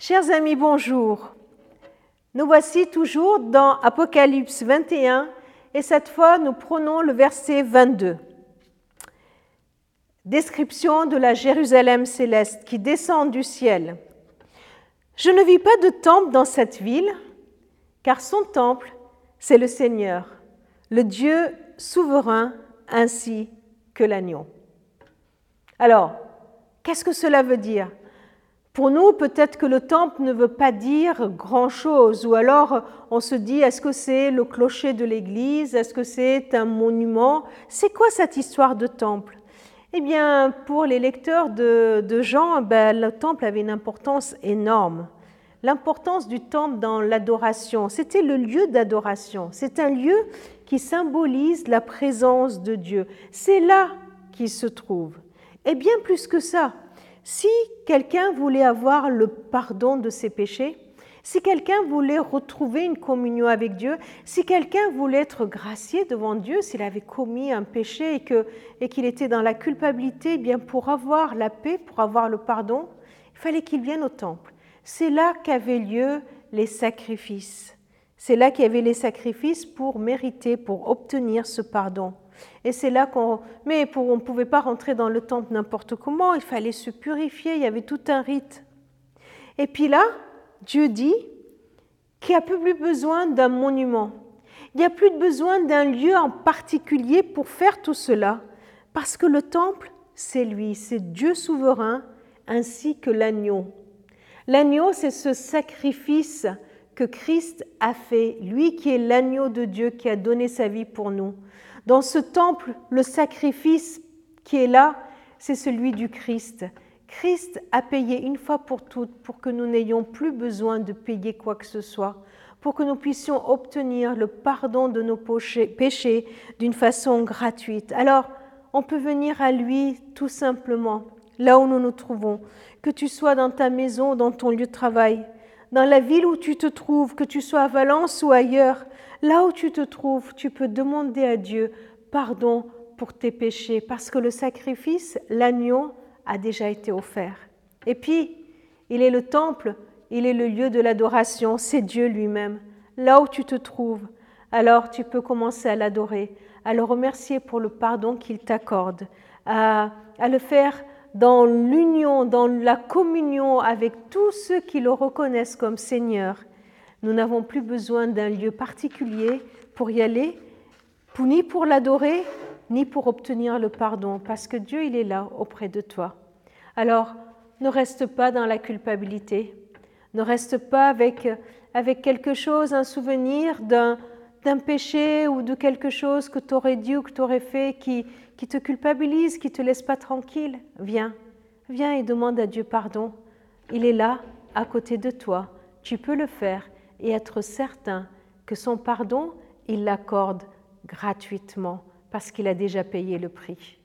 Chers amis, bonjour. Nous voici toujours dans Apocalypse 21 et cette fois nous prenons le verset 22. Description de la Jérusalem céleste qui descend du ciel. Je ne vis pas de temple dans cette ville, car son temple, c'est le Seigneur, le Dieu souverain ainsi que l'agneau. Alors, qu'est-ce que cela veut dire? Pour nous, peut-être que le temple ne veut pas dire grand-chose, ou alors on se dit, est-ce que c'est le clocher de l'église Est-ce que c'est un monument? C'est quoi cette histoire de temple? Eh bien, pour les lecteurs de, Jean, ben, le temple avait une importance énorme. L'importance du temple dans l'adoration, c'était le lieu d'adoration. C'est un lieu qui symbolise la présence de Dieu. C'est là qu'il se trouve. Et bien plus que ça, si quelqu'un voulait avoir le pardon de ses péchés, si quelqu'un voulait retrouver une communion avec Dieu, si quelqu'un voulait être gracié devant Dieu, s'il avait commis un péché et qu'il était dans la culpabilité, eh bien pour avoir la paix, pour avoir le pardon, il fallait qu'il vienne au temple. C'est là qu'avaient lieu les sacrifices. C'est là qu'il y avait les sacrifices pour mériter, pour obtenir ce pardon. Et c'est là qu'on. Mais pour, on ne pouvait pas rentrer dans le temple n'importe comment, il fallait se purifier, il y avait tout un rite. Et puis là, Dieu dit qu'il n'y a plus besoin d'un monument. Il n'y a plus besoin d'un lieu en particulier pour faire tout cela, parce que le temple, c'est lui, c'est Dieu souverain, ainsi que l'agneau. L'agneau, c'est ce sacrifice que Christ a fait, lui qui est l'agneau de Dieu qui a donné sa vie pour nous. Dans ce temple, le sacrifice qui est là, c'est celui du Christ. Christ a payé une fois pour toutes pour que nous n'ayons plus besoin de payer quoi que ce soit, pour que nous puissions obtenir le pardon de nos péchés d'une façon gratuite. Alors, on peut venir à lui tout simplement, là où nous nous trouvons, que tu sois dans ta maison, dans ton lieu de travail, dans la ville où tu te trouves, que tu sois à Valence ou ailleurs, là où tu te trouves, tu peux demander à Dieu pardon pour tes péchés, parce que le sacrifice, l'agneau, a déjà été offert. Et puis, il est le temple, il est le lieu de l'adoration, c'est Dieu lui-même. Là où tu te trouves, alors tu peux commencer à l'adorer, à le remercier pour le pardon qu'il t'accorde, à, à le faire dans l'union, dans la communion avec tous ceux qui le reconnaissent comme Seigneur. Nous n'avons plus besoin d'un lieu particulier pour y aller, ni pour l'adorer, ni pour obtenir le pardon, parce que Dieu, il est là auprès de toi. Alors, ne reste pas dans la culpabilité, ne reste pas avec, avec quelque chose, un souvenir d'un, d'un péché ou de quelque chose que tu aurais dit ou que tu aurais fait qui, qui te culpabilise, qui te laisse pas tranquille, viens, viens et demande à Dieu pardon. Il est là, à côté de toi. Tu peux le faire et être certain que son pardon, il l'accorde gratuitement parce qu'il a déjà payé le prix.